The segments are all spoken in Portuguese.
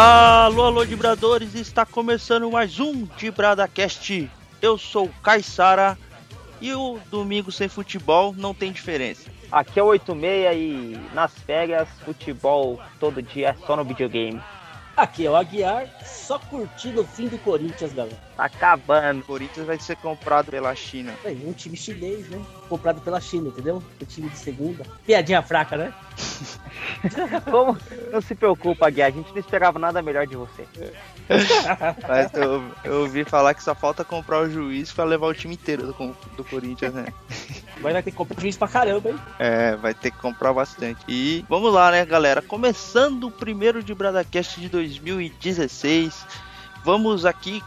Alô, alô, Dibradores, está começando mais um DibradaCast. Eu sou o Caissara e o Domingo Sem Futebol não tem diferença. Aqui é o 86 e nas férias, futebol todo dia é só no videogame. Aqui é o Aguiar, só curtindo o fim do Corinthians, galera. Tá acabando. O Corinthians vai ser comprado pela China. É, um time chinês, né? Comprado pela China, entendeu? O time de segunda. Piadinha fraca, né? Como? Não se preocupa, Aguiar, a gente não esperava nada melhor de você. Mas eu, eu ouvi falar que só falta comprar o juiz pra levar o time inteiro do, do Corinthians, né? Mas vai ter que comprar juiz pra caramba, hein? É, vai ter que comprar bastante. E vamos lá, né, galera? Começando o primeiro de Bradacast de 2016. Vamos aqui.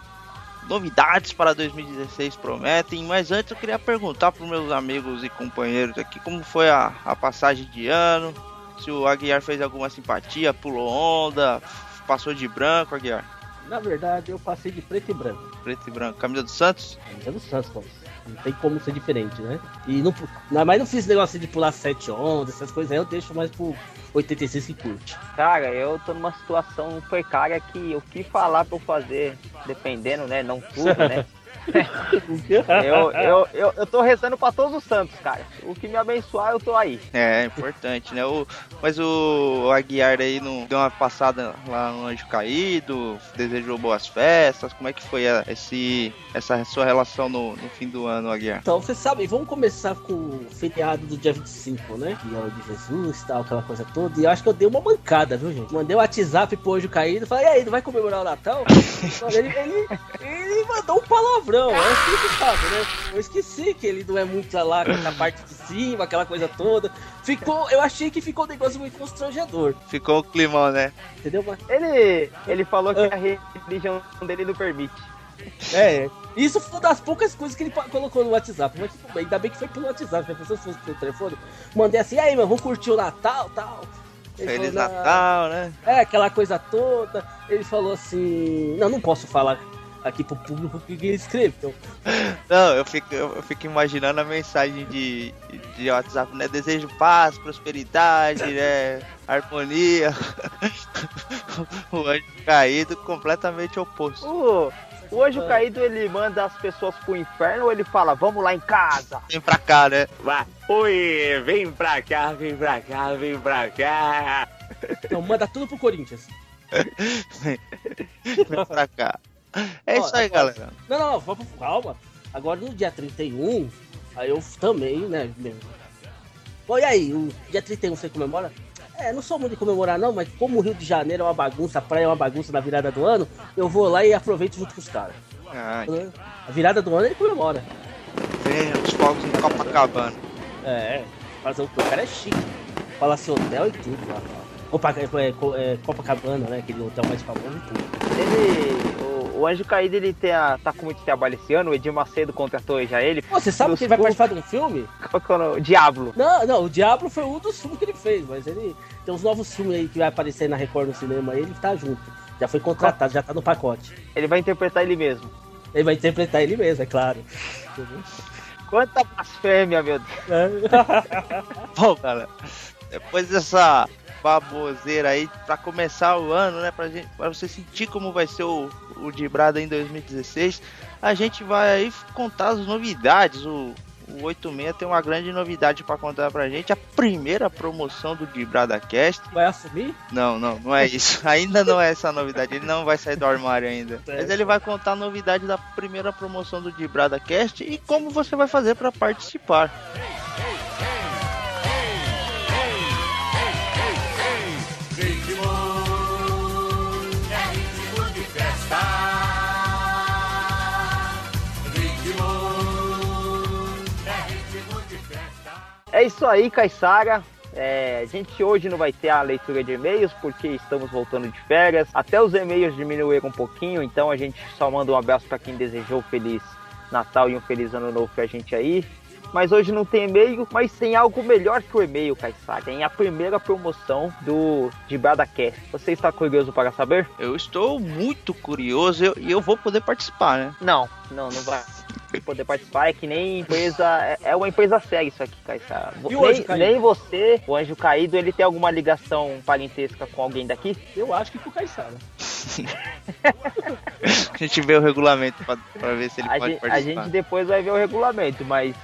Novidades para 2016 prometem, mas antes eu queria perguntar para meus amigos e companheiros aqui como foi a, a passagem de ano, se o Aguiar fez alguma simpatia, pulou onda, passou de branco, Aguiar. Na verdade, eu passei de preto e branco. Preto e branco. Camisa do Santos? Camisa do Santos, pô. Não tem como ser diferente, né? E não, não, mas não fiz negócio de pular sete ondas, essas coisas aí eu deixo mais pro 86 que curte. Cara, eu tô numa situação precária que o que falar pra eu fazer, dependendo, né? Não tudo, né? eu, eu, eu, eu tô rezando pra todos os santos, cara. O que me abençoar, eu tô aí. É, é importante, né? O, mas o Aguiar aí não deu uma passada lá no Anjo Caído, desejou boas festas. Como é que foi a, esse, essa sua relação no, no fim do ano, Aguiar? Então, você sabe, vamos começar com o feriado do dia 25, né? Que é o de Jesus e tal, aquela coisa toda. E eu acho que eu dei uma mancada, viu, gente? Mandei um WhatsApp pro Anjo Caído, falei, e aí, não vai comemorar o Natal? ele, ele, ele mandou um palavrão, é assim que sabe, né? Eu esqueci que ele não é muito lá com a parte de cima, aquela coisa toda. Ficou, eu achei que ficou um negócio muito constrangedor. Ficou o climão, né? Entendeu? Mas... Ele, ele falou que a religião dele não permite. É, isso foi uma das poucas coisas que ele colocou no WhatsApp. Mas tudo bem, ainda bem que foi pelo WhatsApp. Se a pessoa fosse pelo telefone, mandei assim, aí, meu, vamos curtir o Natal tal. Ele Feliz falou, Natal, né? É, aquela coisa toda. Ele falou assim: Não, não posso falar aqui pro público que ele escreveu. Não, eu fico, eu fico imaginando a mensagem de, de WhatsApp, né? Desejo paz, prosperidade, né? Harmonia. o anjo caído completamente oposto. Uh, o anjo caído ele manda as pessoas pro inferno ou ele fala, vamos lá em casa? Vem pra cá, né? Vai. Oi, vem pra cá, vem pra cá, vem pra cá. Então manda tudo pro Corinthians. vem, vem pra cá. É isso aí, agora, galera. Não, não, vamos, calma. Agora no dia 31, aí eu também, né? Bom, e aí, o dia 31 você comemora? É, não sou muito de comemorar não, mas como o Rio de Janeiro é uma bagunça, a praia é uma bagunça na virada do ano, eu vou lá e aproveito junto com os caras. Ah, a virada do ano ele comemora. Vem, os fogos em Copacabana. É, mas o cara é chique. Palácio Hotel e tudo lá. Opa, é, é, é, Copacabana, né? Aquele hotel mais famoso e tudo. Ele o Anjo Caído ele tem a, tá com muito trabalho esse ano, o Edir Macedo contratou já ele. Pô, você sabe que ele vai participar de um filme? Qual que é o Diablo. Não, não, o Diablo foi um dos filmes que ele fez, mas ele tem uns novos filmes aí que vai aparecer na Record no cinema, ele tá junto. Já foi contratado, já tá no pacote. Ele vai interpretar ele mesmo. Ele vai interpretar ele mesmo, é claro. Quanta blasfêmia, meu Deus. Bom, cara, depois dessa baboseira aí pra começar o ano, né? Pra, gente, pra você sentir como vai ser o, o Dibrada em 2016. A gente vai aí contar as novidades. O, o 86 tem uma grande novidade para contar pra gente. A primeira promoção do Dibrada Cast. Vai assumir? Não, não, não é isso. ainda não é essa novidade. Ele não vai sair do armário ainda. Mas ele vai contar a novidade da primeira promoção do Dibrada Cast e como você vai fazer para participar. É isso aí, Caissara. É, a gente hoje não vai ter a leitura de e-mails porque estamos voltando de férias. Até os e-mails diminuíram um pouquinho, então a gente só manda um abraço para quem desejou feliz Natal e um feliz ano novo pra gente aí. Mas hoje não tem e-mail, mas tem algo melhor que o e-mail, Caissara. Tem a primeira promoção do de Bradacast. Você está curioso para saber? Eu estou muito curioso e eu, eu, vou poder participar, né? Não, não, não vai poder participar. É que nem empresa. É, é uma empresa séria isso aqui, Caissara. Nem, nem, você, o Anjo Caído, ele tem alguma ligação parentesca com alguém daqui? Eu acho que com o Caissara. a gente vê o regulamento pra, pra ver se ele a pode gente, participar. A gente depois vai ver o regulamento, mas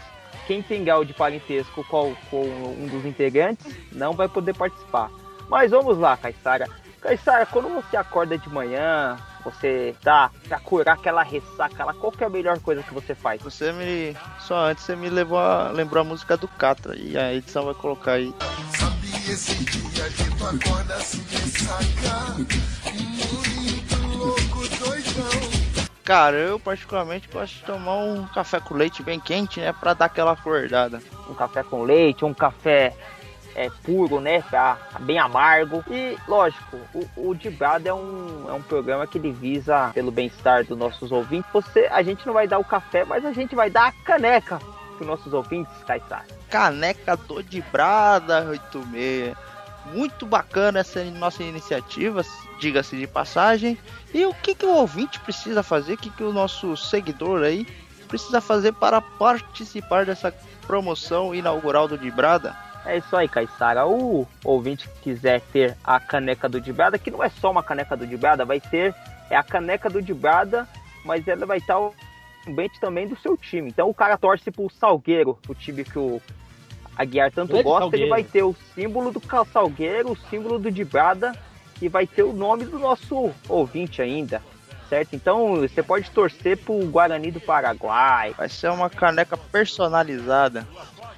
quem tem grau de parentesco com, com um dos integrantes não vai poder participar. Mas vamos lá, Caissara. Caissara, quando você acorda de manhã, você tá pra curar aquela ressaca lá, qual que é a melhor coisa que você faz? Você me. Só antes você me levou a... lembrou a música do Catra. E a edição vai colocar aí. Sabia esse dia que tu acorda assim ressaca. Muito louco, doidão. Cara, eu particularmente gosto de tomar um café com leite bem quente, né? Pra dar aquela acordada. Um café com leite, um café é, puro, né? Tá bem amargo. E, lógico, o, o Dibrado é um, é um programa que ele visa pelo bem-estar dos nossos ouvintes. Você, a gente não vai dar o café, mas a gente vai dar a caneca para nossos ouvintes, Caissar. Caneca do Dibrada 86. Muito bacana essa nossa iniciativa, diga-se de passagem. E o que, que o ouvinte precisa fazer? O que, que o nosso seguidor aí precisa fazer para participar dessa promoção inaugural do Dibrada? É isso aí, Caissara. O ouvinte que quiser ter a caneca do Dibrada, que não é só uma caneca do Dibrada, vai ter é a caneca do Dibrada, mas ela vai estar o ambiente também do seu time. Então o cara torce pro Salgueiro, o time que o Aguiar tanto Grande gosta, Salgueiro. ele vai ter o símbolo do Salgueiro, o símbolo do Dibrada e vai ter o nome do nosso ouvinte ainda. Certo? Então você pode torcer pro Guarani do Paraguai. Vai ser uma caneca personalizada.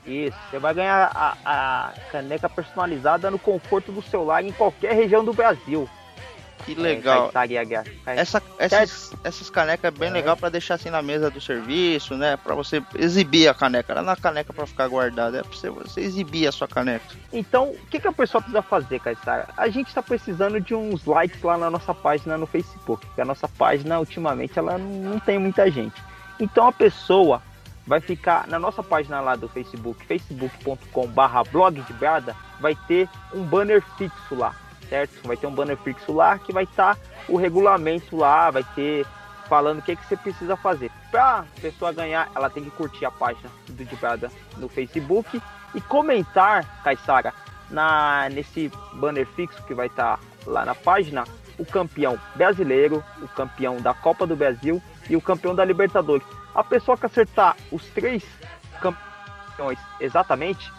Isso, você vai ganhar a, a caneca personalizada no conforto do seu lar em qualquer região do Brasil. Que legal. É, Essa, essas, essas canecas é bem é. legal para deixar assim na mesa do serviço, né? Para você exibir a caneca. Não é na caneca para ficar guardada, é para você, você exibir a sua caneca. Então, o que, que a pessoa precisa fazer, Caissara? A gente está precisando de uns likes lá na nossa página no Facebook. Porque a nossa página, ultimamente, ela não tem muita gente. Então, a pessoa vai ficar na nossa página lá do Facebook, facebook.com/barra blog de Brada, vai ter um banner fixo lá certo? Vai ter um banner fixo lá que vai estar tá o regulamento lá, vai ter falando o que, que você precisa fazer. Para a pessoa ganhar, ela tem que curtir a página do Dibrada no Facebook e comentar, Caissara, na, nesse banner fixo que vai estar tá lá na página, o campeão brasileiro, o campeão da Copa do Brasil e o campeão da Libertadores. A pessoa que acertar os três campeões exatamente,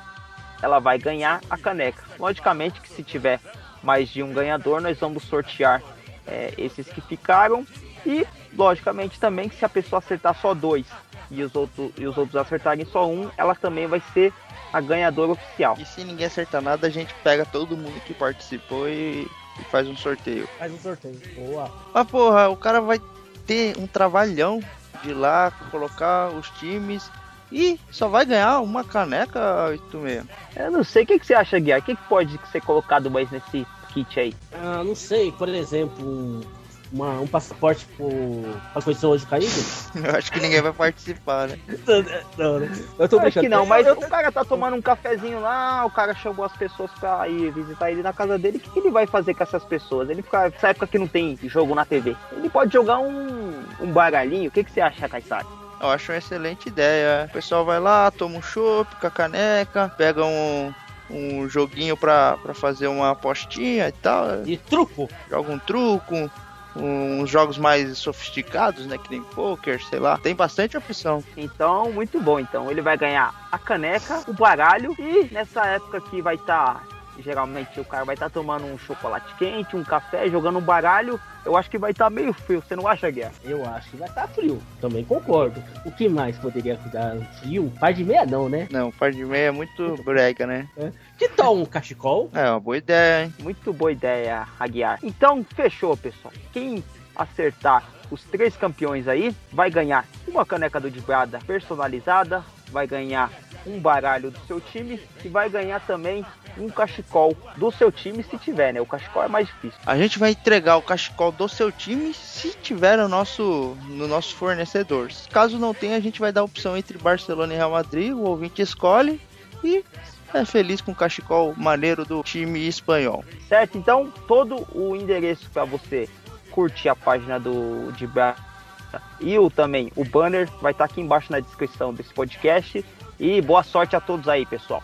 ela vai ganhar a caneca. Logicamente que se tiver mais de um ganhador, nós vamos sortear é, esses que ficaram. E, logicamente, também que se a pessoa acertar só dois e os, outros, e os outros acertarem só um, ela também vai ser a ganhadora oficial. E se ninguém acertar nada, a gente pega todo mundo que participou e, e faz um sorteio. Faz um sorteio, boa. Mas porra, o cara vai ter um trabalhão de lá, colocar os times e só vai ganhar uma caneca 86. Eu não sei. O que, que você acha, Guiar? O que, que pode ser colocado mais nesse kit aí? Ah, não sei. Por exemplo, uma, um passaporte para conhecer o hoje caído? Eu acho que ninguém vai participar, né? não, né? Eu tô acho que não, mas o cara tá tomando um cafezinho lá, o cara chamou as pessoas pra ir visitar ele na casa dele. O que, que ele vai fazer com essas pessoas? Ele fica, nessa época que não tem jogo na TV. Ele pode jogar um, um baralhinho. O que, que você acha, Caissara? Eu acho uma excelente ideia. O pessoal vai lá, toma um chopp com a caneca, pega um, um joguinho pra, pra fazer uma apostinha e tal. E truco? Joga um truco, uns jogos mais sofisticados, né? Que nem poker, sei lá. Tem bastante opção. Então, muito bom. Então, ele vai ganhar a caneca, o baralho e nessa época que vai estar tá geralmente o cara vai estar tá tomando um chocolate quente, um café, jogando um baralho. Eu acho que vai estar tá meio frio, você não acha, Guerra? Eu acho que vai estar tá frio, também concordo. O que mais poderia dar frio? Par de meia não, né? Não, par de meia é muito brega, né? É. Que tal um cachecol? É, uma boa ideia, hein? Muito boa ideia, Aguiar. Então, fechou, pessoal. Quem acertar os três campeões aí vai ganhar uma caneca do Dibrada personalizada, vai ganhar um baralho do seu time e vai ganhar também um cachecol do seu time se tiver, né? O cachecol é mais difícil. A gente vai entregar o cachecol do seu time se tiver no nosso, no nosso fornecedor. Caso não tenha, a gente vai dar a opção entre Barcelona e Real Madrid, o ouvinte escolhe e é feliz com o cachecol maneiro do time espanhol. Certo, então todo o endereço para você curtir a página do de e o também o banner vai estar tá aqui embaixo na descrição desse podcast e boa sorte a todos aí, pessoal.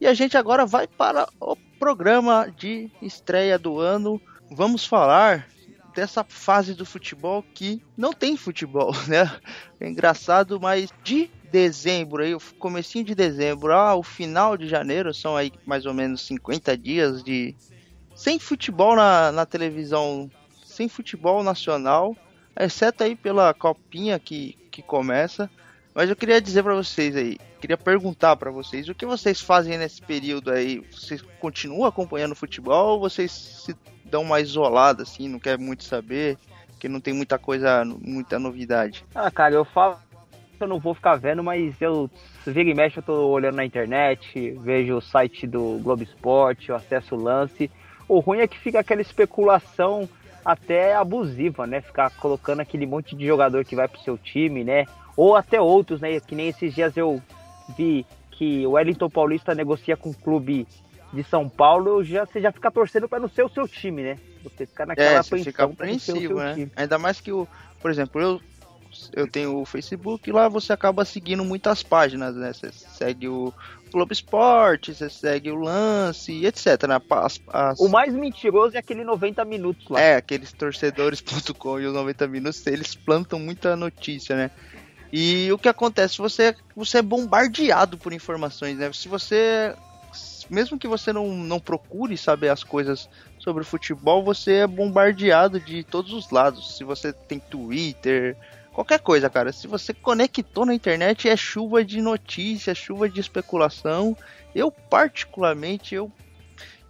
E a gente agora vai para o programa de estreia do ano. Vamos falar dessa fase do futebol que não tem futebol, né? É engraçado, mas de dezembro aí, o comecinho de dezembro ao final de janeiro, são aí mais ou menos 50 dias de sem futebol na, na televisão, sem futebol nacional, exceto aí pela copinha que, que começa. Mas eu queria dizer para vocês aí, queria perguntar para vocês, o que vocês fazem nesse período aí? Vocês continuam acompanhando futebol ou vocês se dão uma isolada assim, não quer muito saber, que não tem muita coisa, muita novidade? Ah, cara, eu falo eu não vou ficar vendo, mas eu vira e mexe, eu tô olhando na internet, vejo o site do Globo Esporte, eu acesso o lance. O ruim é que fica aquela especulação até abusiva, né? Ficar colocando aquele monte de jogador que vai pro seu time, né? Ou até outros, né? Que nem esses dias eu vi que o Wellington Paulista negocia com o clube de São Paulo, já, você já fica torcendo para não ser o seu time, né? Você fica naquela é, você fica apreensivo, né? Ainda mais que o, por exemplo, eu eu tenho o Facebook e lá você acaba seguindo muitas páginas, né? Você segue o Globo Esporte, você segue o Lance, etc. Né? As, as... O mais mentiroso é aquele 90 minutos lá. É, aqueles torcedores.com e os 90 minutos, eles plantam muita notícia, né? E o que acontece? Você, você é bombardeado por informações, né? Se você. Mesmo que você não, não procure saber as coisas sobre o futebol, você é bombardeado de todos os lados. Se você tem Twitter, qualquer coisa, cara. Se você conectou na internet, é chuva de notícias, chuva de especulação. Eu, particularmente, eu,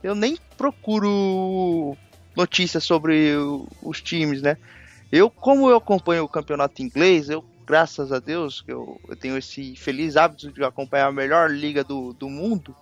eu nem procuro notícias sobre os times, né? Eu, como eu acompanho o campeonato inglês, eu, graças a Deus, eu, eu tenho esse feliz hábito de acompanhar a melhor liga do, do mundo.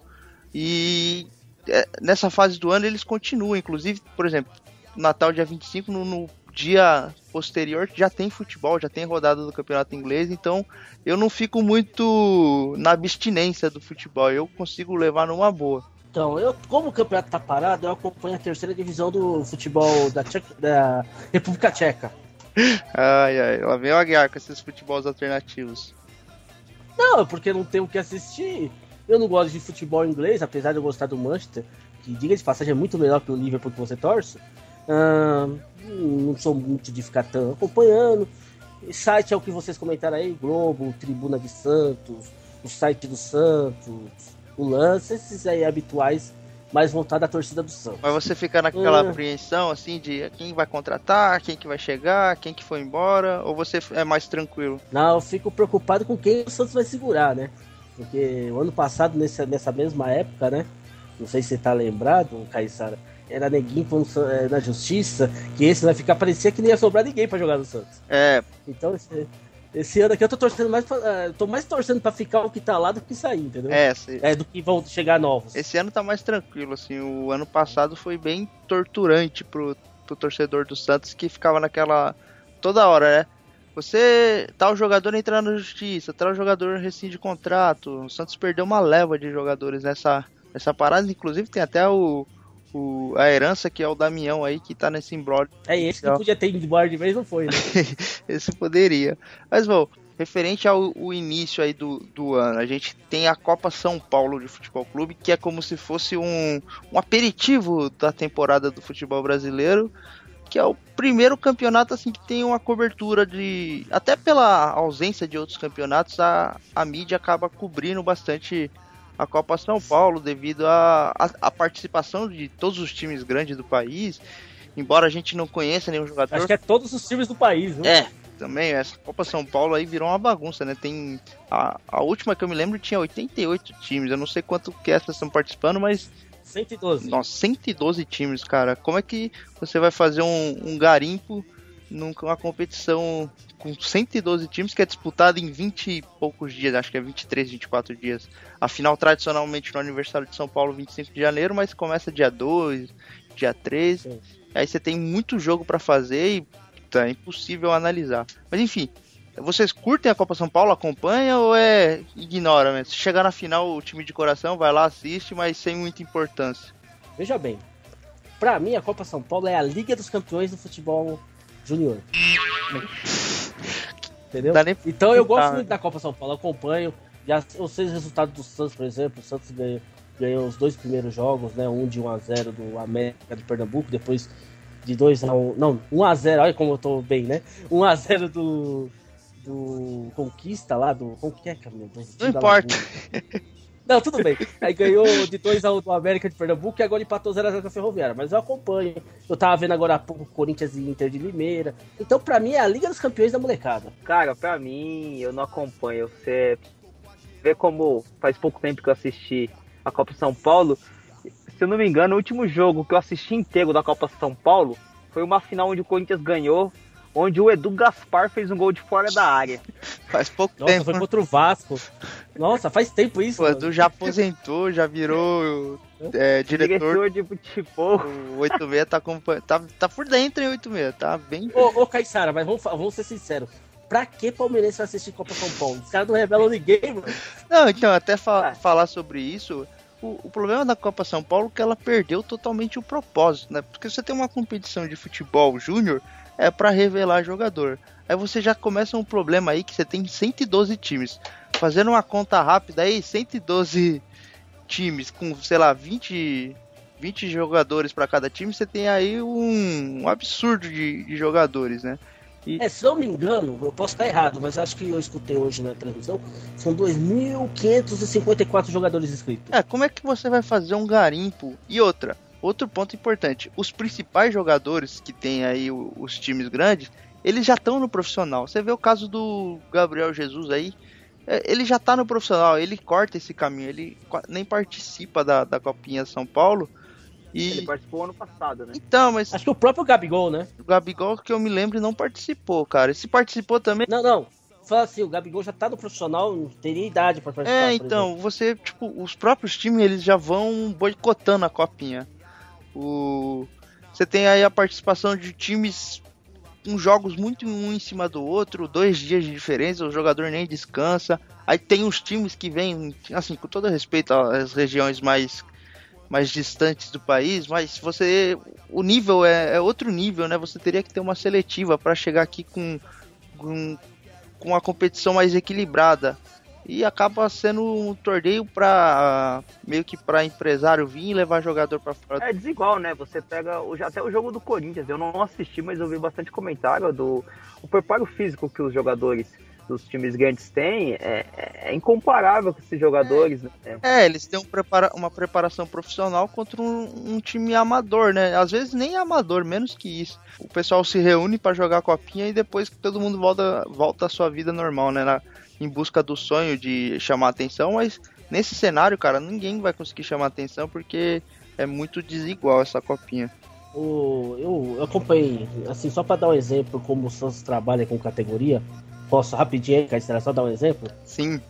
E é, nessa fase do ano eles continuam. Inclusive, por exemplo, Natal dia 25, no, no dia posterior já tem futebol, já tem rodada do campeonato inglês, então eu não fico muito na abstinência do futebol, eu consigo levar numa boa. Então, eu, como o campeonato tá parado, eu acompanho a terceira divisão do futebol da, Tcheca, da República Tcheca. Ai, ai, lá vem o Aguiar com esses futebols alternativos. Não, porque não tenho o que assistir. Eu não gosto de futebol inglês, apesar de eu gostar do Manchester, que diga de passagem é muito melhor que o Liverpool que você torce. Uh, não sou muito de ficar tão acompanhando. Site é o que vocês comentaram aí, Globo, Tribuna de Santos, o site do Santos, o Lance, esses aí habituais, mais voltado à torcida do Santos. Mas você fica naquela uh, apreensão assim de quem vai contratar, quem que vai chegar, quem que foi embora, ou você é mais tranquilo? Não, eu fico preocupado com quem o Santos vai segurar, né? Porque o ano passado, nessa, nessa mesma época, né? Não sei se você tá lembrado, Caissara era neguinho é, na justiça, que esse vai ficar, parecia que nem ia sobrar ninguém para jogar no Santos. É. Então esse, esse ano aqui eu tô torcendo mais pra, uh, tô mais torcendo para ficar o que tá lá do que sair, entendeu? É, se... é, do que vão chegar novos. Esse ano tá mais tranquilo, assim, o ano passado foi bem torturante pro, pro torcedor do Santos que ficava naquela toda hora, né? Você tá o jogador entrando na justiça, o jogador rescinde contrato. O Santos perdeu uma leva de jogadores nessa, nessa parada, inclusive tem até o o, a herança que é o Damião aí, que tá nesse embrolho. É esse que podia ter ido embora de vez, não foi, né? esse poderia. Mas, bom, referente ao início aí do, do ano, a gente tem a Copa São Paulo de Futebol Clube, que é como se fosse um, um aperitivo da temporada do futebol brasileiro, que é o primeiro campeonato assim que tem uma cobertura de até pela ausência de outros campeonatos a, a mídia acaba cobrindo bastante a Copa São Paulo devido à participação de todos os times grandes do país. Embora a gente não conheça nenhum jogador. Acho que é todos os times do país, né? É, também. Essa Copa São Paulo aí virou uma bagunça, né? Tem. A, a última que eu me lembro tinha 88 times. Eu não sei quanto que essas estão participando, mas 112. Nossa, 112 times, cara. Como é que você vai fazer um, um garimpo numa competição com 112 times que é disputada em 20 e poucos dias, acho que é 23, 24 dias. A final tradicionalmente no aniversário de São Paulo, 25 de janeiro, mas começa dia 2, dia 3. Sim. Aí você tem muito jogo para fazer e tá, é impossível analisar. Mas enfim, vocês curtem a Copa São Paulo, acompanha ou é ignora mesmo? Se chegar na final, o time de coração vai lá, assiste, mas sem muita importância. Veja bem, para mim a Copa São Paulo é a Liga dos Campeões do futebol Júnior. Entendeu? Então eu gosto muito da Copa São Paulo, acompanho. Já eu sei os resultados do Santos, por exemplo. O Santos ganhou, ganhou os dois primeiros jogos, né? Um de 1 a 0 do América de Pernambuco, depois de 2 a 1, não, 1 a 0, olha como eu tô bem, né? 1 a 0 do do Conquista lá, do como que é, Camilo? Não importa. Não, tudo bem. Aí ganhou de 2x1 do América de Pernambuco e agora empatou 0x0 com a Ferroviária. Mas eu acompanho. Eu tava vendo agora há pouco Corinthians e Inter de Limeira. Então, pra mim, é a Liga dos Campeões da molecada. Cara, pra mim, eu não acompanho. Você vê como faz pouco tempo que eu assisti a Copa São Paulo. Se eu não me engano, o último jogo que eu assisti inteiro da Copa São Paulo foi uma final onde o Corinthians ganhou onde o Edu Gaspar fez um gol de fora da área. Faz pouco Nossa, tempo. foi contra o Vasco. Nossa, faz tempo isso. O Edu já aposentou, já virou é, diretor. diretor de futebol. O 86 tá, tá, tá por dentro em 86, tá bem. Ô, ô Caissara, mas vamos, vamos ser sinceros. Pra que Palmeirense vai assistir Copa São Paulo? Os caras não revelam ninguém, mano. Não, então, até fa ah. falar sobre isso, o, o, problema da Copa São Paulo é que ela perdeu totalmente o propósito, né? Porque você tem uma competição de futebol júnior, é para revelar jogador. Aí você já começa um problema aí que você tem 112 times. Fazendo uma conta rápida aí, 112 times com, sei lá, 20, 20 jogadores para cada time, você tem aí um, um absurdo de, de, jogadores, né? E... É, se eu não me engano, eu posso estar errado, mas acho que eu escutei hoje na televisão, são 2.554 jogadores inscritos. É, como é que você vai fazer um garimpo? E outra, Outro ponto importante: os principais jogadores que tem aí os times grandes, eles já estão no profissional. Você vê o caso do Gabriel Jesus aí, é, ele já está no profissional, ele corta esse caminho, ele nem participa da, da Copinha São Paulo. E... Ele participou ano passado, né? Então, mas. Acho que o próprio Gabigol, né? O Gabigol, que eu me lembro, não participou, cara. E se participou também. Não, não. Fala assim, o Gabigol já tá no profissional, não teria idade para participar. É, então, você, tipo, os próprios times, eles já vão boicotando a copinha. O... Você tem aí a participação de times com jogos muito um em cima do outro, dois dias de diferença, o jogador nem descansa. Aí tem os times que vêm, assim, com todo respeito às regiões mais mais distantes do país, mas você o nível é, é outro nível, né? Você teria que ter uma seletiva para chegar aqui com, com com uma competição mais equilibrada e acaba sendo um torneio para meio que para empresário vir e levar jogador para fora. É desigual, né? Você pega até o jogo do Corinthians, eu não assisti, mas eu vi bastante comentário do o preparo físico que os jogadores dos times grandes têm é, é incomparável com esses jogadores. Né? É, eles têm um prepara uma preparação profissional contra um, um, time amador, né? Às vezes nem amador, menos que isso. O pessoal se reúne para jogar a copinha e depois todo mundo volta, volta à sua vida normal, né? Na, em busca do sonho de chamar atenção, mas nesse cenário, cara, ninguém vai conseguir chamar atenção porque é muito desigual essa copinha. O, eu, eu acompanhei, assim, só para dar um exemplo como o Santos trabalha com categoria, posso rapidinho, Caetano, só dar um exemplo? Sim.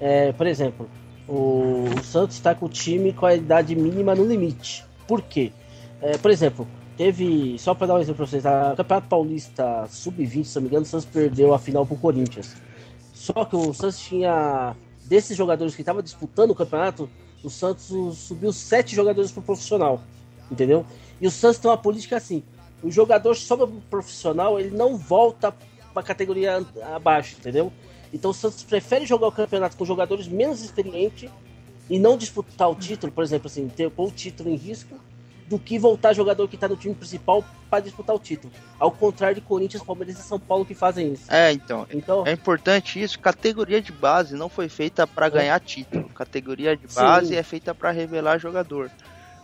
É, por exemplo, o, o Santos está com o time com a idade mínima no limite. Por quê? É, por exemplo, teve, só para dar um exemplo para vocês, a Campeonato Paulista Sub-20, se não me engano, o Santos perdeu a final pro Corinthians. Só que o Santos tinha. Desses jogadores que estavam disputando o campeonato, o Santos subiu sete jogadores pro profissional. Entendeu? E o Santos tem uma política assim: o jogador sobe pro profissional, ele não volta pra categoria abaixo, entendeu? Então o Santos prefere jogar o campeonato com jogadores menos experientes e não disputar o título, por exemplo, assim, ter o título em risco do que voltar jogador que está no time principal para disputar o título. Ao contrário de Corinthians, Palmeiras e São Paulo que fazem isso. É, então. então é importante isso. Categoria de base não foi feita para é. ganhar título. Categoria de base Sim. é feita para revelar jogador.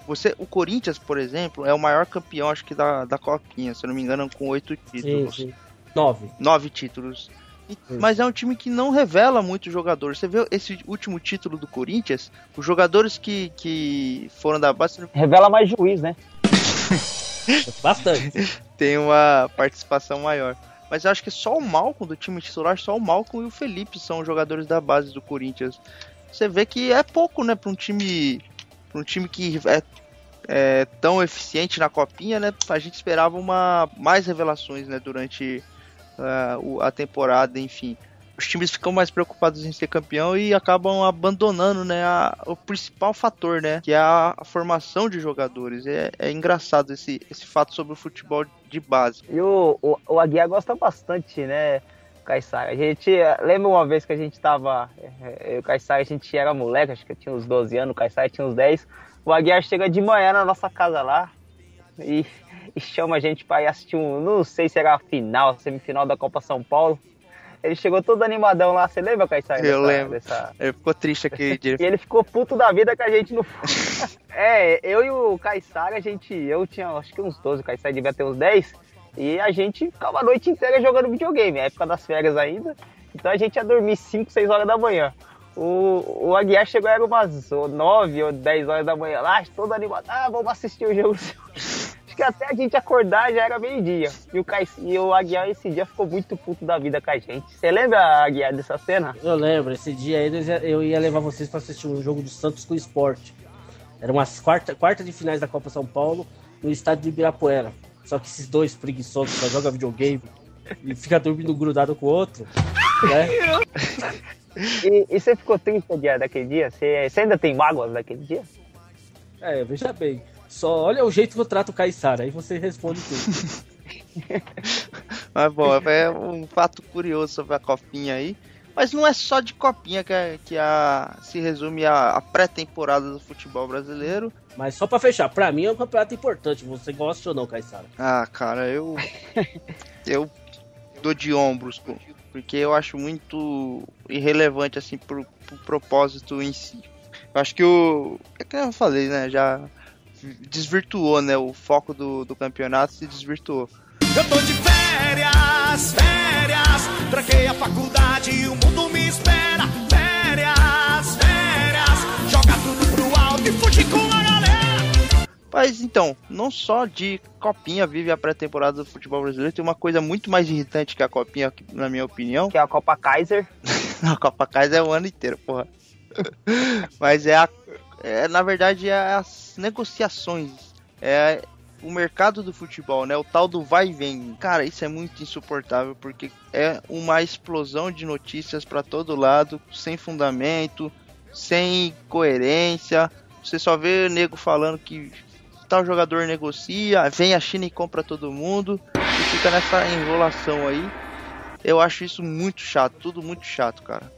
Você, o Corinthians, por exemplo, é o maior campeão, acho que da, da Copinha, se eu não me engano, com oito títulos. Sim, sim. Nove. Nove títulos. Mas é um time que não revela muito jogador. Você vê esse último título do Corinthians, os jogadores que, que foram da base. Revela mais juiz, né? Bastante. Tem uma participação maior. Mas eu acho que só o Malcom do time titular, só o Malcom e o Felipe são jogadores da base do Corinthians. Você vê que é pouco, né, para um time, pra um time que é, é, tão eficiente na copinha, né? A gente esperava uma mais revelações, né, durante uh, a temporada, enfim. Os times ficam mais preocupados em ser campeão e acabam abandonando né, a, o principal fator, né? Que é a, a formação de jogadores. É, é, engraçado esse, esse fato sobre o futebol de base. E o, o, o Aguiar gosta bastante, né? Caissara. A gente lembra uma vez que a gente tava. Eu e o a gente era moleque, acho que eu tinha uns 12 anos, o Caissara tinha uns 10. O Aguiar chega de manhã na nossa casa lá e, e chama a gente para ir assistir um. Não sei se era a final, semifinal da Copa São Paulo. Ele chegou todo animadão lá, você lembra, Caissara? Eu lembro. Dessa... Ele ficou triste aquele dia. e ele ficou puto da vida que a gente não foi. é, eu e o Caissara, a gente. Eu tinha acho que uns 12, o Caissara devia ter uns 10. E a gente ficava a noite inteira jogando videogame, época das férias ainda. Então a gente ia dormir 5, 6 horas da manhã. O, o Aguiar chegou, era umas 9 ou 10 horas da manhã lá, todo animado. Ah, vamos assistir o jogo. Acho que até a gente acordar já era meio-dia. E o, e o Aguiar esse dia ficou muito puto da vida com a gente. Você lembra, Aguiar, dessa cena? Eu lembro, esse dia aí eu ia levar vocês para assistir um jogo do Santos com o esporte. Era umas quarta, quarta de finais da Copa São Paulo no estádio de Ibirapuera. Só que esses dois preguiçosos só jogam videogame e fica dormindo grudado com o outro. Né? E, e, você ficou triste dia, daquele dia? Você, você, ainda tem mágoas daquele dia? É, veja bem. Só olha o jeito que eu trato o Caissara, aí você responde tudo. Mas bom, é um fato curioso sobre a copinha aí. Mas não é só de copinha que, a, que a, se resume a, a pré-temporada do futebol brasileiro. Mas só para fechar, para mim é um campeonato importante. Você gosta ou não, Caissara? Ah, cara, eu. eu dou de ombros, porque eu acho muito irrelevante, assim, pro, pro propósito em si. Eu acho que o. É que eu falei, né? Já desvirtuou, né? O foco do, do campeonato se desvirtuou. Eu tô de férias, férias, tranquei a faculdade e o mundo me espera. Férias, férias, joga tudo pro alto e fugir com a mas então, não só de copinha vive a pré-temporada do futebol brasileiro, tem uma coisa muito mais irritante que a copinha, na minha opinião. Que é a Copa Kaiser. a Copa Kaiser é o ano inteiro, porra. Mas é a. É, na verdade, é as negociações. É o mercado do futebol, né? O tal do vai e vem. Cara, isso é muito insuportável porque é uma explosão de notícias para todo lado, sem fundamento, sem coerência. Você só vê nego falando que tal jogador negocia, vem a China e compra todo mundo e fica nessa enrolação aí. Eu acho isso muito chato, tudo muito chato, cara.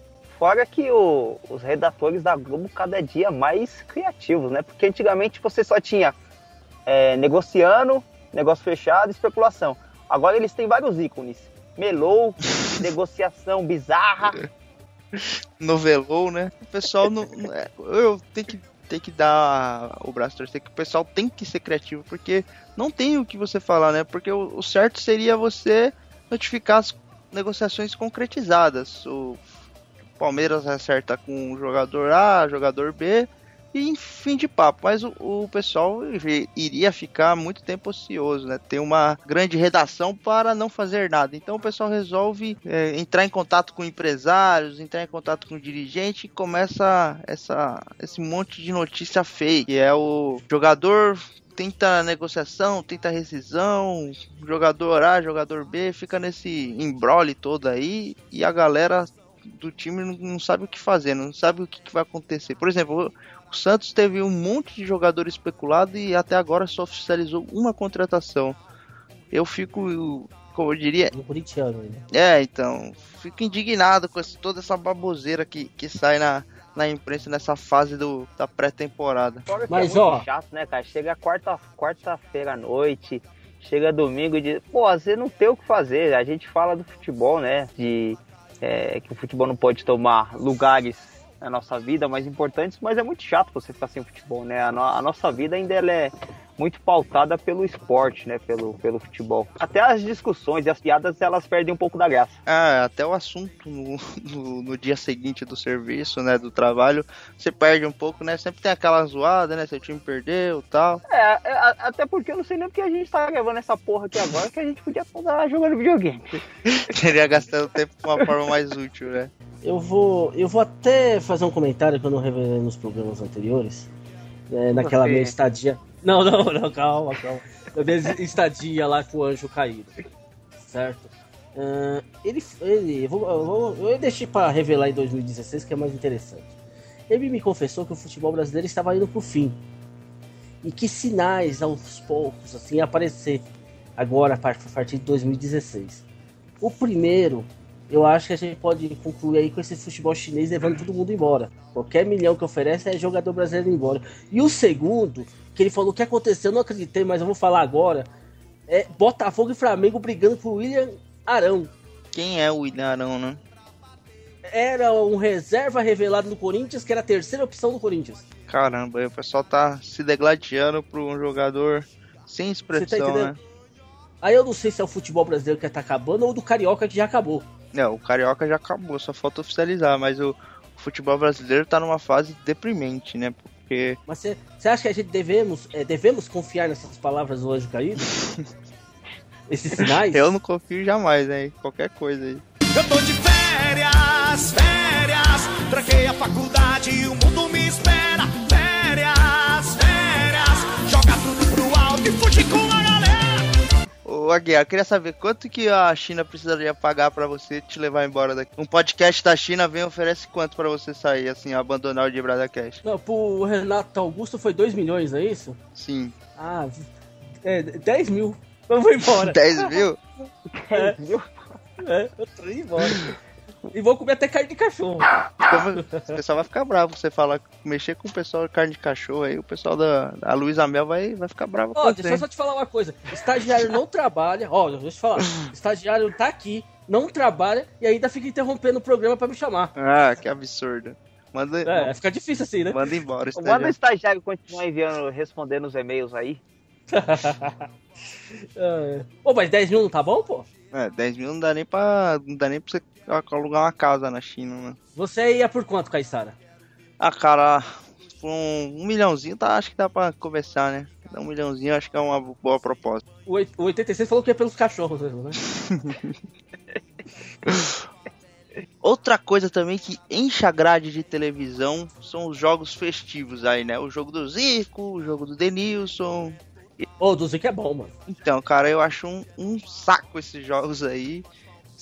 Fora que o, os redatores da Globo cada dia mais criativos, né? Porque antigamente você só tinha é, negociando, negócio fechado, especulação. Agora eles têm vários ícones. Melou, negociação bizarra. Novelou, né? O pessoal não. É, eu tenho que tem que dar o braço torcer, que o pessoal tem que ser criativo, porque não tem o que você falar, né? Porque o, o certo seria você notificar as negociações concretizadas. O Palmeiras acerta com jogador A, jogador B, e fim de papo. Mas o, o, pessoal iria ficar muito tempo ocioso, né? Ter uma grande redação para não fazer nada. Então o pessoal resolve é, entrar em contato com empresários, entrar em contato com dirigente e começa essa, esse monte de notícia fake. É o jogador tenta negociação, tenta rescisão, jogador A, jogador B, fica nesse embrole todo aí e a galera do time não, sabe o que fazer, não sabe o que, que vai acontecer. Por exemplo, o Santos teve um monte de jogador especulado e até agora só oficializou uma contratação. Eu fico, como eu diria. Né? É, então. Fico indignado com esse, toda essa baboseira que, que sai na, na imprensa nessa fase do, da pré-temporada. Mas, é ó. chato, né, cara? Chega quarta-feira quarta à noite, chega domingo e diz: pô, você não tem o que fazer. A gente fala do futebol, né? De é, que o futebol não pode tomar lugares na nossa vida mais importantes, mas é muito chato você ficar sem futebol, né? A, no, a nossa vida ainda é muito pautada pelo esporte, né? Pelo, pelo futebol. Até as discussões e as piadas elas perdem um pouco da graça. Ah, até o assunto no, no, no, dia seguinte do serviço, né? Do trabalho, você perde um pouco, né? Sempre tem aquela zoada, né? Seu time perdeu tal. É, é até porque eu não sei nem porque a gente tá gravando essa porra aqui agora que a gente podia estar jogando videogame. Queria gastar o tempo de uma forma mais útil, né? Eu vou, eu vou até fazer um comentário que eu não revelei nos programas anteriores. É, naquela minha estadia. Não, não, não, calma, calma. Eu minha estadia lá com o anjo caído. Certo? Uh, ele. ele eu, vou, eu, vou, eu deixei para revelar em 2016, que é mais interessante. Ele me confessou que o futebol brasileiro estava indo pro fim. E que sinais aos poucos assim aparecer agora a partir de 2016. O primeiro eu acho que a gente pode concluir aí com esse futebol chinês levando todo mundo embora. Qualquer milhão que oferece é jogador brasileiro embora. E o segundo, que ele falou o que aconteceu, eu não acreditei, mas eu vou falar agora. É Botafogo e Flamengo brigando por William Arão. Quem é o William Arão, né? Era um reserva revelado no Corinthians, que era a terceira opção do Corinthians. Caramba, o pessoal tá se degladiando por um jogador sem tá expressão, entendendo? né? Aí eu não sei se é o futebol brasileiro que tá acabando ou do Carioca que já acabou. É, o Carioca já acabou, só falta oficializar, mas o futebol brasileiro tá numa fase deprimente, né? Porque Mas você você acha que a gente devemos, é, devemos confiar nessas palavras do anjo caído? Esses sinais? eu não confio jamais, né? em Qualquer coisa aí. Eu tô de férias, férias. Tranquei a faculdade e o mundo me espera. Férias, férias. Joga tudo pro alto e fugir com. Ô Aguiar, queria saber quanto que a China precisaria pagar pra você te levar embora daqui. Um podcast da China vem e oferece quanto pra você sair, assim, abandonar o de Bradacast? Não, pro Renato Augusto foi 2 milhões, não é isso? Sim. Ah, é, 10 mil. Eu vou embora. 10 mil? É, é, eu tô indo embora. E vou comer até carne de cachorro. Como- o pessoal vai ficar bravo você falar, mexer com o pessoal de carne de cachorro aí, o pessoal da a Luísa Mel vai, vai ficar bravo Ó, deixa eu só te falar uma coisa. Estagiário não trabalha. Ó, deixa eu te falar. Estagiário tá aqui, não trabalha e ainda fica interrompendo o programa pra me chamar. Ah, que absurdo. Manda, É, fica difícil assim, né? manda embora, Manda o estagiário. estagiário continuar enviando, respondendo os e-mails aí. É. Pô, mas 10 mil não tá bom, pô? É, 10 mil não dá nem pra. Não dá nem pra você alugar uma casa na China, né? Você ia por quanto, Caissara? Ah, cara, por um, um milhãozinho tá, acho que dá pra conversar, né? Dá Um milhãozinho acho que é uma boa proposta. O oit- o 86 falou que é pelos cachorros mesmo, né? Outra coisa também que enche a grade de televisão são os jogos festivos aí, né? O jogo do Zico, o jogo do Denilson. Ô, do Zico é bom, mano. Então, cara, eu acho um, um saco esses jogos aí.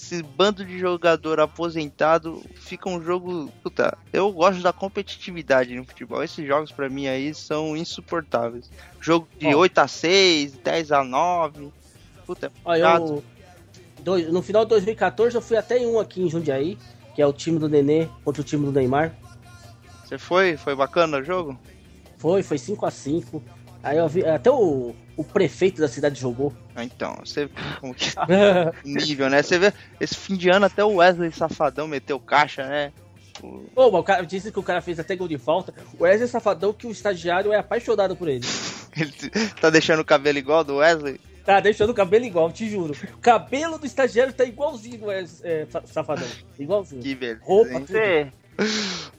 Esse bando de jogador aposentado fica um jogo. Puta, eu gosto da competitividade no futebol. Esses jogos pra mim aí são insuportáveis. Jogo de Ó. 8 a 6 10 a 9 Puta, chato. eu. dois- no final de 2014 eu fui até em um aqui em Jundiaí, que é o time do Nenê contra o time do Neymar. Você foi? Foi bacana o jogo? Foi, foi 5 a 5 Aí eu vi. Até o, o prefeito da cidade jogou. Ah, Então, você vê como que nível, né? Você vê esse fim de ano até o Wesley Safadão meteu caixa, né? O- Ô, mas o cara disse que o cara fez até gol de falta. O Wesley Safadão, que o estagiário é apaixonado por ele. Ele tá deixando o cabelo igual do Wesley? Tá deixando o cabelo igual, te juro. O cabelo do estagiário tá igualzinho do Wesley é, Sa- Safadão. Igualzinho. Que beleza. Roupa, hein? tudo. Você,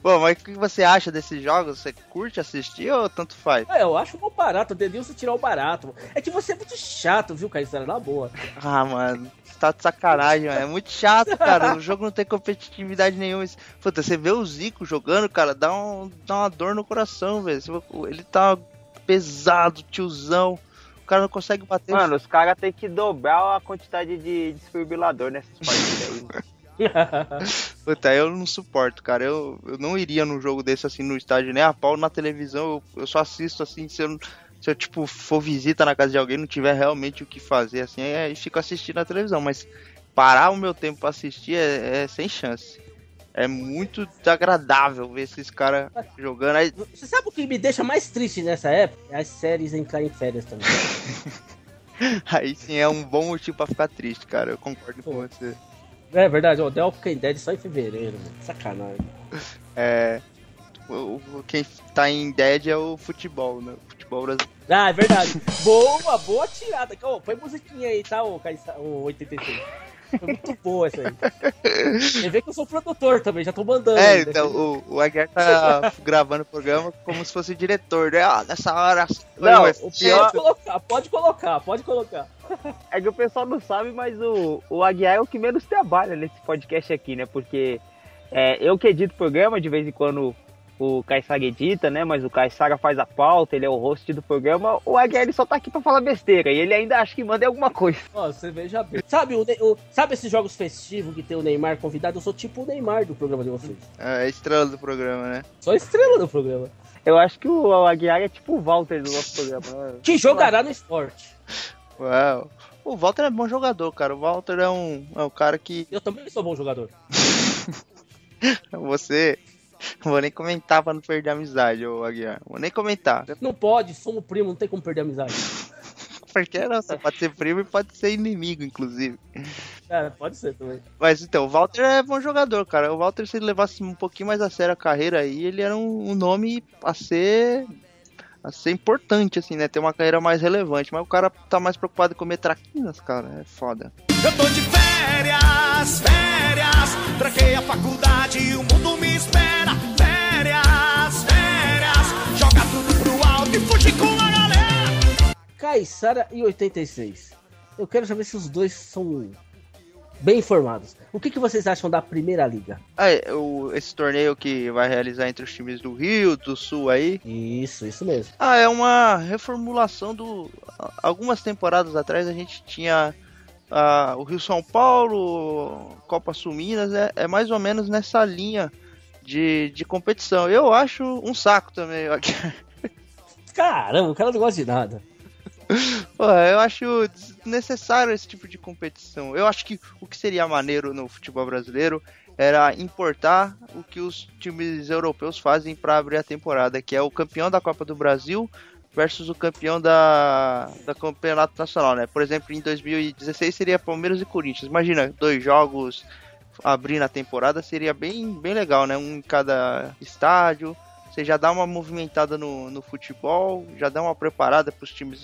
Bom, mas o que você acha desses jogos? Você curte assistir ou tanto faz? É, eu acho bom barato, o Denilson tirar o barato. É que você é muito chato, viu, Caissara? Na boa. Ah, mano, você tá de sacanagem, mano. É muito chato, cara. O jogo não tem competitividade nenhuma. Puta, você vê o Zico jogando, cara, dá, um, dá uma dor no coração, velho. Você- Ele tá pesado, tiozão. O cara não consegue bater. mano, os caras têm que dobrar a quantidade de desfibrilador nessas partidas aí. Puta, eu não suporto, cara. Eu, eu não iria num jogo desse assim no estádio, nem a pau na televisão. Eu, eu só assisto assim se eu, se eu, tipo, for visita na casa de alguém, não tiver realmente o que fazer, assim, aí fico assistindo na televisão. Mas parar o meu tempo pra assistir é, é sem chance. É muito desagradável ver esses caras jogando. Aí, Você sabe o que me deixa mais triste nessa época? É as séries entrar em férias também. aí sim é um bom motivo pra ficar triste, cara. Eu concordo com você. É verdade, o The Walking Dead só em fevereiro, mano. Sacanagem. É. o- o- Quem tá em dead é o futebol, né? O futebol brasileiro. Ah, é verdade. boa, boa tirada. Ô, põe musiquinha aí, tá, o, o 86. Foi muito boa essa aí. Você vê que eu sou produtor também, já tô mandando. É, né? então o, o Aguiar tá gravando o programa como se fosse diretor, né? Ah, nessa hora. Não, o Pode pior- colocar, pode colocar, pode colocar. É que o pessoal não sabe, mas o, o Aguiar é o que menos trabalha nesse podcast aqui, né? Porque é, eu que edito o programa, de vez em quando o Caissara edita, né? Mas o Caissara faz a pauta, ele é o host do programa. O Aguiar ele só tá aqui pra falar besteira e ele ainda acha que manda em alguma coisa. Ó, você veja bem. Sabe, o, o- sabe esses jogos festivos que tem o Neymar convidado? Eu sou tipo o Neymar do programa de vocês. É a estrela do programa, né? Sou estrela do programa. Eu acho que o Aguiar é tipo o Walter do nosso programa. né? Que jogará no esporte. Uau. O Walter é bom jogador, cara. O Walter é um, é um cara que Eu também sou bom jogador. você. Vou nem comentar pra não perder a amizade, ô Aguiar. Vou nem comentar. Não pode, somos primo, não tem como perder a amizade. Porque não, você pode ser primo e pode ser inimigo, inclusive. É, pode ser também. Mas então, o Walter é bom jogador, cara. O Walter, se ele levasse um pouquinho mais a sério a carreira aí, ele era um, um nome a ser. A ser importante, assim, né? Ter uma carreira mais relevante. Mas o cara tá mais preocupado em comer traquinas, cara. É foda. Eu tô de férias, férias. Tranquei a faculdade e o mundo me espera. Férias, férias. Joga tudo pro alto e fuge com a galera. Caissara e 86. Eu quero saber se os dois são bem informados. O que, que vocês acham da primeira liga? Ah, é, o, esse torneio que vai realizar entre os times do Rio, do Sul aí. Isso, isso mesmo. Ah, é uma reformulação do. Algumas temporadas atrás a gente tinha ah, o Rio São Paulo, Copa Sul Minas, é, é mais ou menos nessa linha de, de competição. Eu acho um saco também. Caramba, o cara não gosta de nada. Pô, eu acho desnecessário esse tipo de competição. Eu acho que o que seria maneiro no futebol brasileiro era importar o que os times europeus fazem para abrir a temporada, que é o campeão da Copa do Brasil versus o campeão da, da Campeonato Nacional, né? Por exemplo, em 2016 seria Palmeiras e Corinthians. Imagina, dois jogos abrindo a temporada seria bem, bem legal, né? Um em cada estádio. Você já dá uma movimentada no, no futebol, já dá uma preparada para os times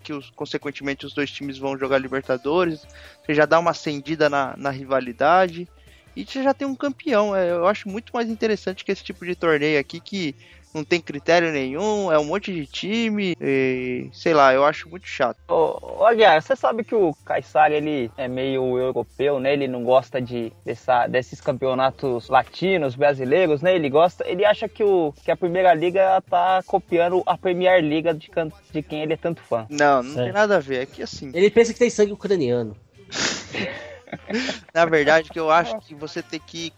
que os, consequentemente os dois times vão jogar Libertadores. Você já dá uma acendida na, na rivalidade. E você já tem um campeão. É, eu acho muito mais interessante que esse tipo de torneio aqui que não tem critério nenhum, é um monte de time, e, sei lá, eu acho muito chato. Ô, ô Aguiar, você sabe que o Caissara, ele é meio europeu, né? Ele não gosta de dessa, desses campeonatos latinos, brasileiros, né? Ele gosta, ele acha que, o, que a Primeira Liga tá copiando a Premier Liga de, can- de quem ele é tanto fã. Não, não Certo. tem nada a ver. É que assim, Ele pensa que tem sangue ucraniano. na verdade, que eu acho que você tem que.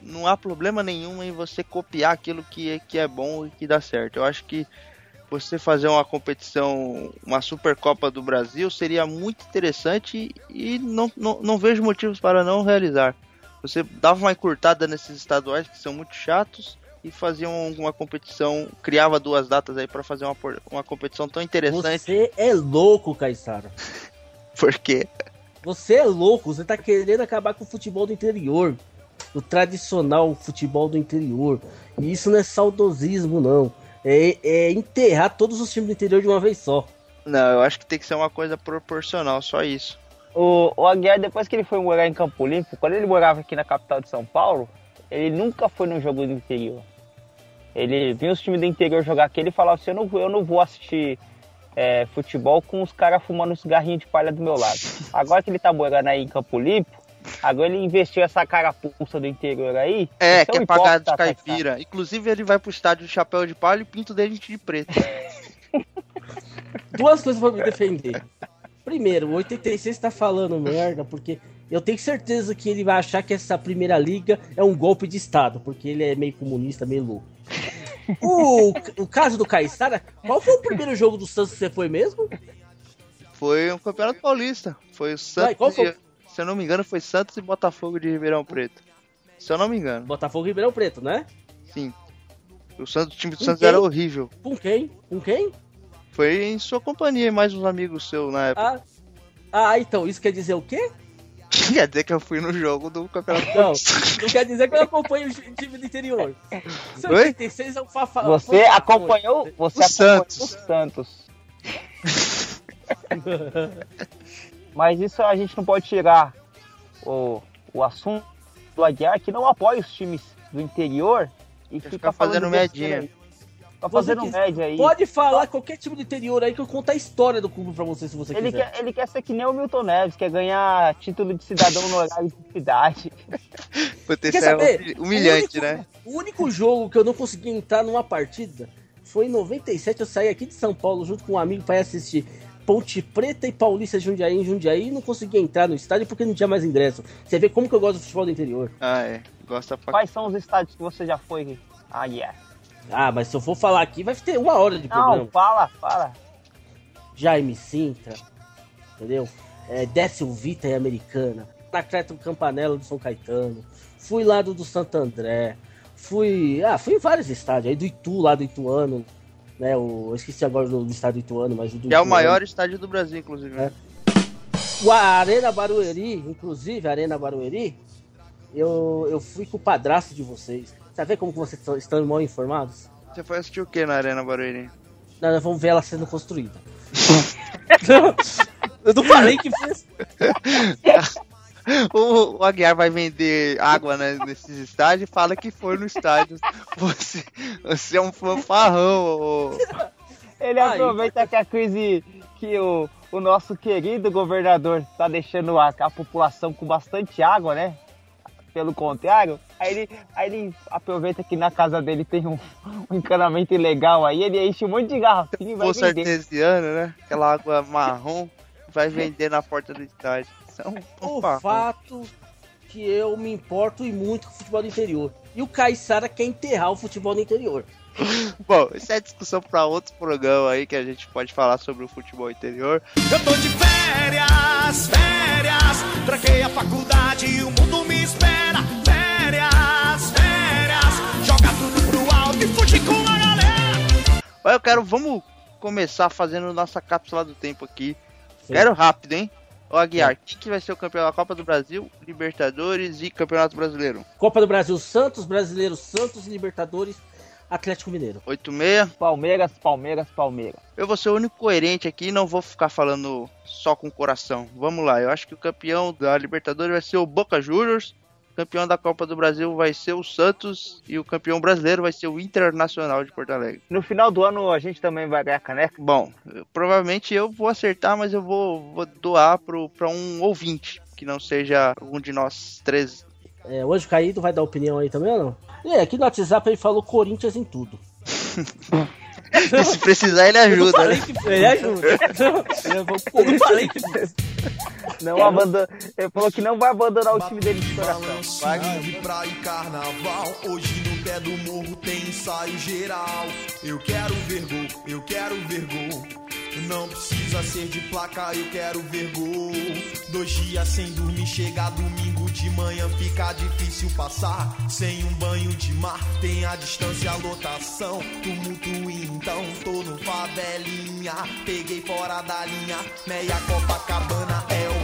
Não há problema nenhum em você copiar aquilo que é, que é bom e que dá certo. Eu acho que você fazer uma competição, uma Supercopa do Brasil, seria muito interessante e não, não, não vejo motivos para não realizar. Você dava uma encurtada nesses estaduais que são muito chatos e fazia um- uma competição, criava duas datas aí para fazer uma, por- uma competição tão interessante. Você é louco, Caissara. Porque Você é louco, você tá querendo acabar com o futebol do interior. O tradicional futebol do interior. E isso não é saudosismo, não. É, é enterrar todos os times do interior de uma vez só. Não, eu acho que tem que ser uma coisa proporcional, só isso. O, o Aguiar, depois que ele foi morar em Campo Limpo, quando ele morava aqui na capital de São Paulo, ele nunca foi num jogo do interior. Ele vinha os times do interior jogar aqui, ele falava assim, eu não, vou- eu não vou assistir é, futebol com os caras fumando um cigarrinho de palha do meu lado. Agora que ele tá morando aí em Campo Limpo, agora ele investiu essa carapuça do interior aí. É, Então, que é pagado de tá, caipira. Inclusive, ele vai pro estádio de chapéu de palha e pinta o dente de preto. Duas coisas pra me defender. Primeiro, o 86 tá falando merda, porque eu tenho certeza que ele vai achar que essa primeira liga é um golpe de Estado, porque ele é meio comunista, meio louco. O, o caso do Caissara, qual foi o primeiro jogo do Santos que você foi mesmo? Foi um campeonato paulista. Foi o Santos. qual foi? Se eu não me engano, foi Santos e Botafogo de Ribeirão Preto. Se eu não me engano, Botafogo e Ribeirão Preto, né? sim. O, Santos, o time do Com Santos quem? era horrível. Com quem? Com quem? Foi em sua companhia e mais uns amigos seus na época. Ah, ah, então, isso quer dizer o quê? Quer dizer que eu fui no jogo do campeonato Não, não quer dizer que eu acompanho o time do interior. Seu Oi? 86 é um fafa. Você acompanhou, você O acompanhou Santos. o Santos. Mas isso a gente não pode tirar o, o assunto do Aguiar, que não apoia os times do interior e Quer fica ficar fazendo. Fica Você fazendo quis- média aí. Pode falar qualquer time do interior aí que eu conto a história do clube pra você se você Ele quiser. quer, ele quer ser que nem o Milton Neves, quer ganhar título de cidadão honorário de cidade. Isso é humilhante, o único, né? O único jogo que eu não consegui entrar numa partida foi em 97. Eu saí aqui de São Paulo junto com um amigo para ir assistir Ponte Preta e Paulista Jundiaí em Jundiaí e não consegui entrar no estádio porque não tinha mais ingresso. Você vê como que eu gosto do futebol do interior. Ah, é. Gosta pra Quais são os estádios que você já foi, Aguiar? Ah, mas se eu for falar aqui vai ter uma hora de Não, programa. fala, fala. Jaime Sintra, entendeu? é, Décio Vita e Americana, Atlético Campanella do São Caetano, fui lá do, do Santo André, fui. Ah, fui em vários estádios, aí do Itu, lá do Ituano, né? O, eu esqueci agora do, do estádio Ituano, mas o do Que é o maior estádio do Brasil, inclusive. né? É. O Arena Barueri, inclusive, a Arena Barueri, eu, eu fui com o padrasto de vocês. Tá vendo como vocês estão- mal informados? Você foi assistir o que na Arena Barueri? Nós vamos ver ela sendo construída. eu não falei que assim. O, o Aguiar vai vender água né, nesses estádios e fala que foi no estádio. Você, você é um fanfarrão. ô. Ele Aí. aproveita que a crise que o, o nosso querido governador tá deixando a, a população com bastante água, né? Pelo contrário, aí ele, aí ele aproveita que na casa dele tem um, um encanamento ilegal aí, ele enche um monte de garrafinha e vai vender. artesiano, né? Aquela água marrom vai vender na porta do estádio. É um O fato que eu me importo e muito com o futebol do interior. E o Caissara quer enterrar o futebol do interior. Bom, isso é discussão para outros programas aí que a gente pode falar sobre o futebol interior. Eu tô de férias, férias. Tranquei a faculdade e o mundo me espera. Férias, férias. Joga tudo pro alto e fugir com a galera. Mas eu quero, vamos começar fazendo nossa cápsula do tempo aqui. Sim. Quero rápido, hein? Ô Aguiar, quem que vai ser o campeão da Copa do Brasil, Libertadores e Campeonato Brasileiro? Copa do Brasil, Santos, Brasileiro, Santos, Libertadores, Atlético Mineiro. 8-6. Palmeiras, Palmeiras, Palmeiras. Eu vou ser o único coerente aqui e não vou ficar falando só com o coração. Vamos lá, eu acho que o campeão da Libertadores vai ser o Boca Juniors, campeão da Copa do Brasil vai ser o Santos e o campeão brasileiro vai ser o Internacional de Porto Alegre. No final do ano a gente também vai ganhar caneca. Bom, eu- provavelmente eu vou acertar, mas eu vou, vou doar pro, pra um ouvinte, que não seja algum de nós três. É, o Anjo Caído vai dar opinião aí também ou não? É, aqui no WhatsApp ele falou Corinthians em tudo. E se precisar, ele ajuda, né? que ele ajuda. Eu vou- eu não falei que Não abandona, ele falou que não vai abandonar o time dele de coração. De praia e carnaval. Hoje no pé do morro tem ensaio geral. Eu quero ver gol, eu quero ver gol. Não precisa ser de placa, eu quero ver gol. Dois dias sem dormir, chega domingo de manhã, fica difícil passar. Sem um banho de mar, tem a distância, a lotação. Tumulto então, tô no favelinha. Peguei fora da linha, meia Copacabana é o